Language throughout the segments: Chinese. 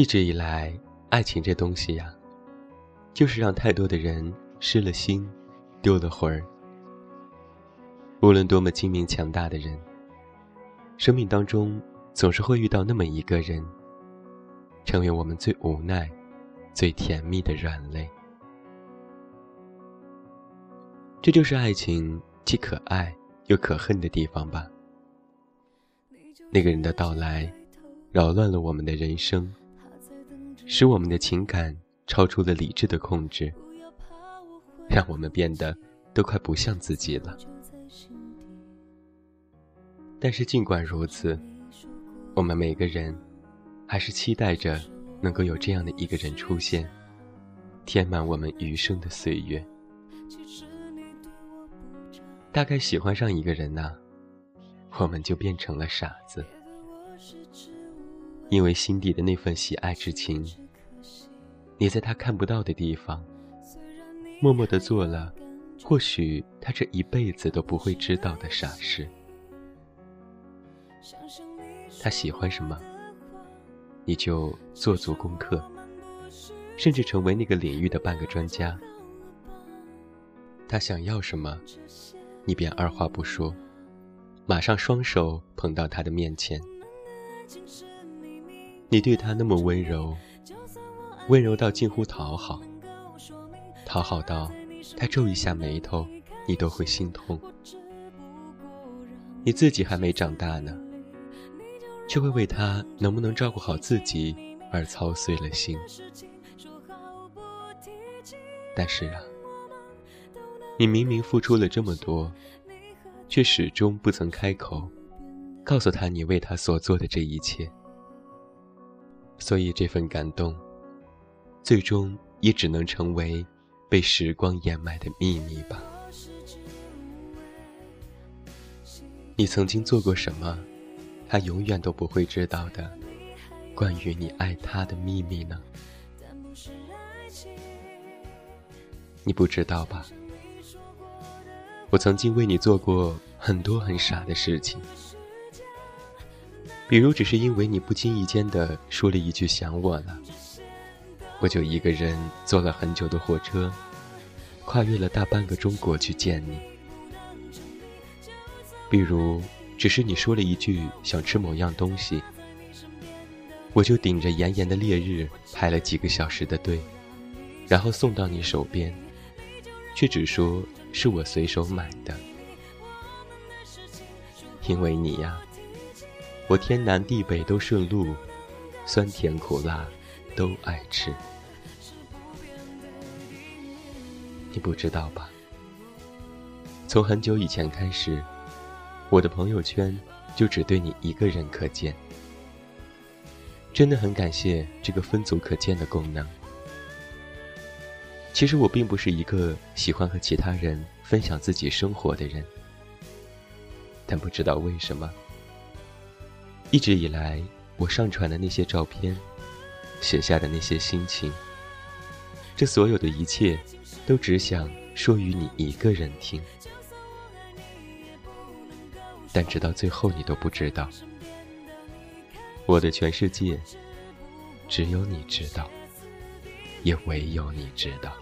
一直以来，爱情这东西呀，就是让太多的人失了心，丢了魂儿。无论多么精明强大的人，生命当中总是会遇到那么一个人，成为我们最无奈、最甜蜜的软肋。这就是爱情既可爱又可恨的地方吧。那个人的到来，扰乱了我们的人生。使我们的情感超出了理智的控制，让我们变得都快不像自己了。但是尽管如此，我们每个人还是期待着能够有这样的一个人出现，填满我们余生的岁月。大概喜欢上一个人呐，我们就变成了傻子。因为心底的那份喜爱之情，你在他看不到的地方，默默的做了，或许他这一辈子都不会知道的傻事。他喜欢什么，你就做足功课，甚至成为那个领域的半个专家。他想要什么，你便二话不说，马上双手捧到他的面前。你对他那么温柔，温柔到近乎讨好，讨好到他皱一下眉头，你都会心痛。你自己还没长大呢，却会为他能不能照顾好自己而操碎了心。但是啊，你明明付出了这么多，却始终不曾开口，告诉他你为他所做的这一切。所以这份感动，最终也只能成为被时光掩埋的秘密吧。你曾经做过什么，他永远都不会知道的，关于你爱他的秘密呢？你不知道吧？我曾经为你做过很多很傻的事情。比如，只是因为你不经意间的说了一句“想我了”，我就一个人坐了很久的火车，跨越了大半个中国去见你。比如，只是你说了一句想吃某样东西，我就顶着炎炎的烈日排了几个小时的队，然后送到你手边，却只说是我随手买的，因为你呀。我天南地北都顺路，酸甜苦辣都爱吃。你不知道吧？从很久以前开始，我的朋友圈就只对你一个人可见。真的很感谢这个分组可见的功能。其实我并不是一个喜欢和其他人分享自己生活的人，但不知道为什么。一直以来，我上传的那些照片，写下的那些心情，这所有的一切，都只想说与你一个人听。但直到最后，你都不知道，我的全世界，只有你知道，也唯有你知道。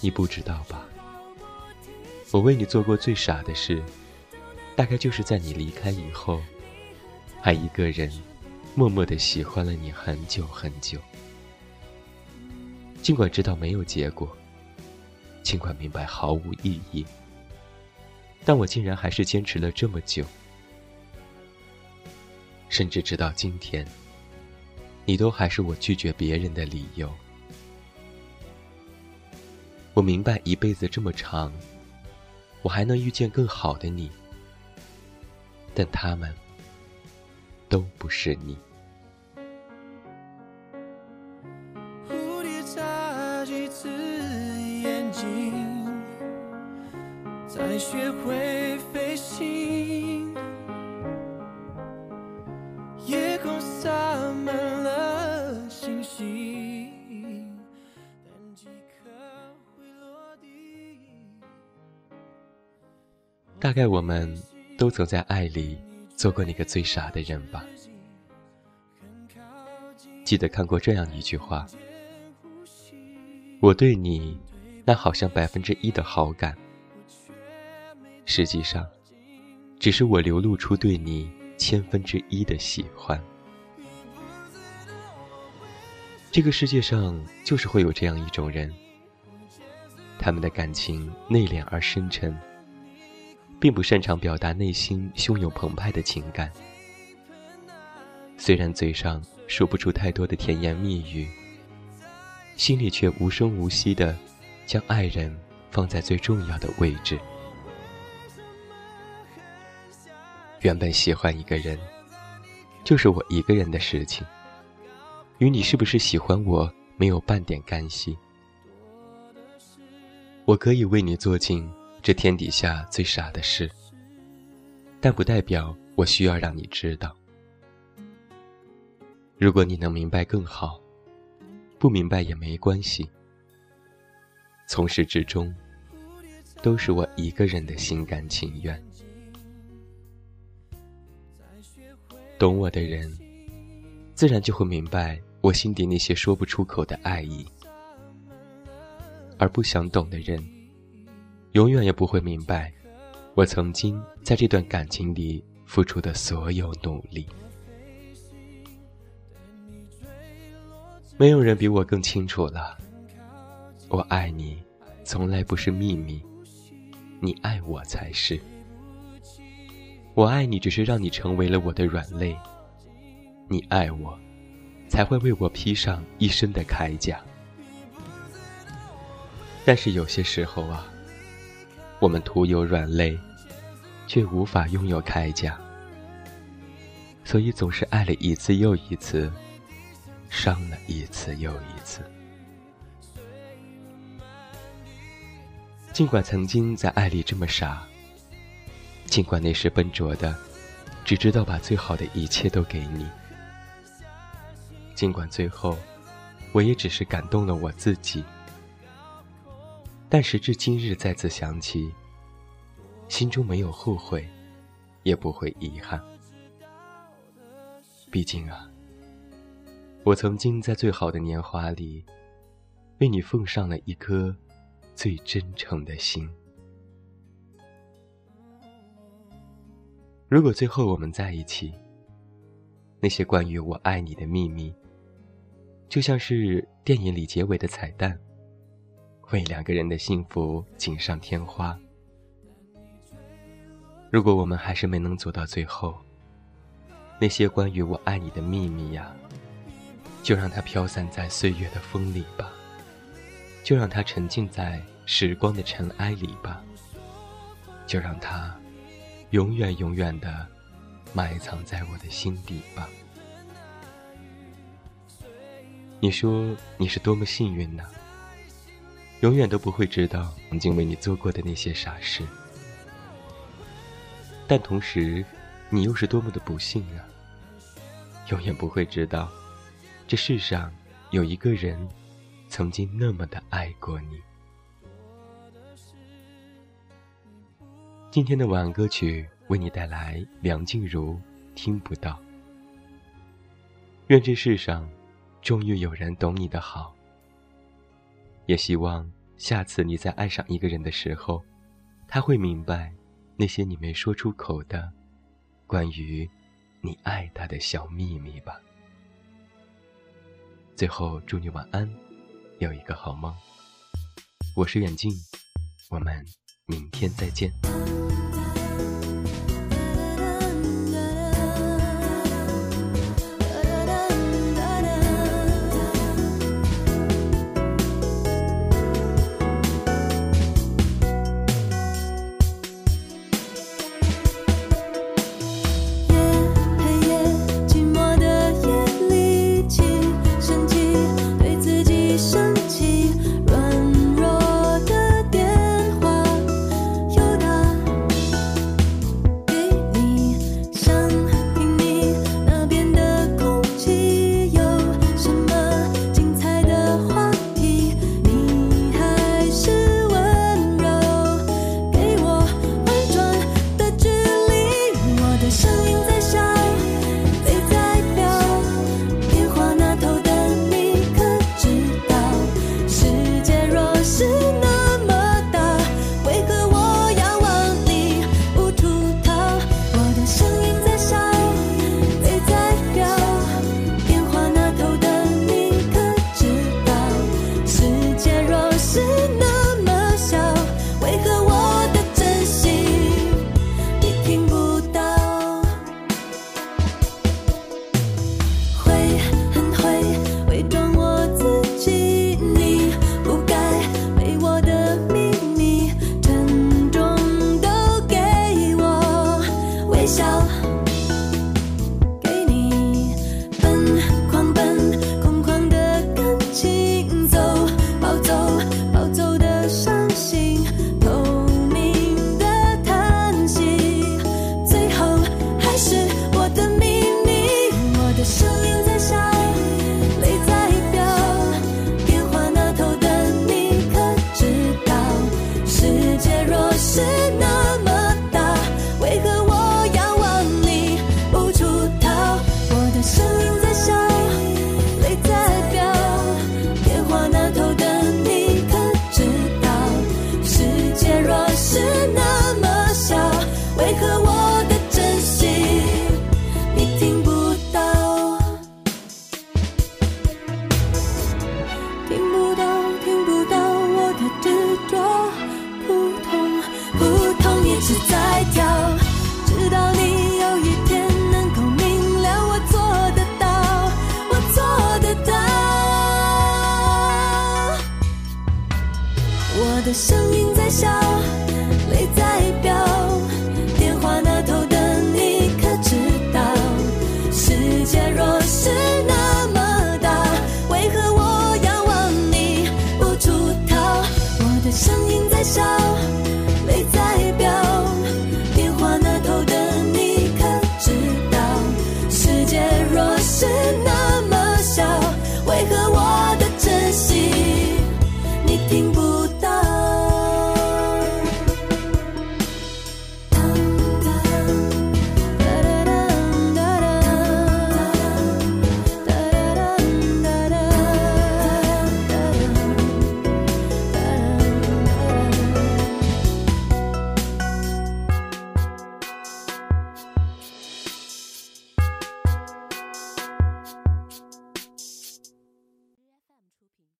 你不知道吧？我为你做过最傻的事。大概就是在你离开以后，还一个人默默的喜欢了你很久很久。尽管知道没有结果，尽管明白毫无意义，但我竟然还是坚持了这么久。甚至直到今天，你都还是我拒绝别人的理由。我明白一辈子这么长，我还能遇见更好的你。但他们都不是你。蝴蝶眨几次眼睛，才学会飞行。夜空洒满了星星，但几颗会落地。大概我们。都曾在爱里做过那个最傻的人吧。记得看过这样一句话：“我对你，那好像百分之一的好感，实际上，只是我流露出对你千分之一的喜欢。”这个世界上就是会有这样一种人，他们的感情内敛而深沉，并不擅长表达内心汹涌澎湃的情感。虽然嘴上说不出太多的甜言蜜语，心里却无声无息的将爱人放在最重要的位置。原本喜欢一个人，就是我一个人的事情。与你是不是喜欢我没有半点干系。我可以为你做尽这天底下最傻的事，但不代表我需要让你知道。如果你能明白更好，不明白也没关系。从始至终，都是我一个人的心甘情愿。懂我的人，自然就会明白。我心底那些说不出口的爱意，而不想懂的人，永远也不会明白，我曾经在这段感情里付出的所有努力。没有人比我更清楚了，我爱你，从来不是秘密，你爱我才是。我爱你，只是让你成为了我的软肋，你爱我。才会为我披上一身的铠甲。但是有些时候啊，我们徒有软肋，却无法拥有铠甲，所以总是爱了一次又一次，伤了一次又一次。尽管曾经在爱里这么傻，尽管那时笨拙的，只知道把最好的一切都给你。尽管最后，我也只是感动了我自己，但时至今日再次想起，心中没有后悔，也不会遗憾。毕竟啊，我曾经在最好的年华里，为你奉上了一颗最真诚的心。如果最后我们在一起，那些关于我爱你的秘密。就像是电影里结尾的彩蛋，为两个人的幸福锦上添花。如果我们还是没能走到最后，那些关于我爱你的秘密呀，就让它飘散在岁月的风里吧，就让它沉浸在时光的尘埃里吧，就让它永远永远的埋藏在我的心底吧。你说你是多么幸运呢？永远都不会知道曾经为你做过的那些傻事，但同时，你又是多么的不幸啊！永远不会知道，这世上有一个人，曾经那么的爱过你。今天的晚安歌曲为你带来梁静茹《听不到》，愿这世上。终于有人懂你的好，也希望下次你再爱上一个人的时候，他会明白那些你没说出口的关于你爱他的小秘密吧。最后，祝你晚安，有一个好梦。我是远近，我们明天再见。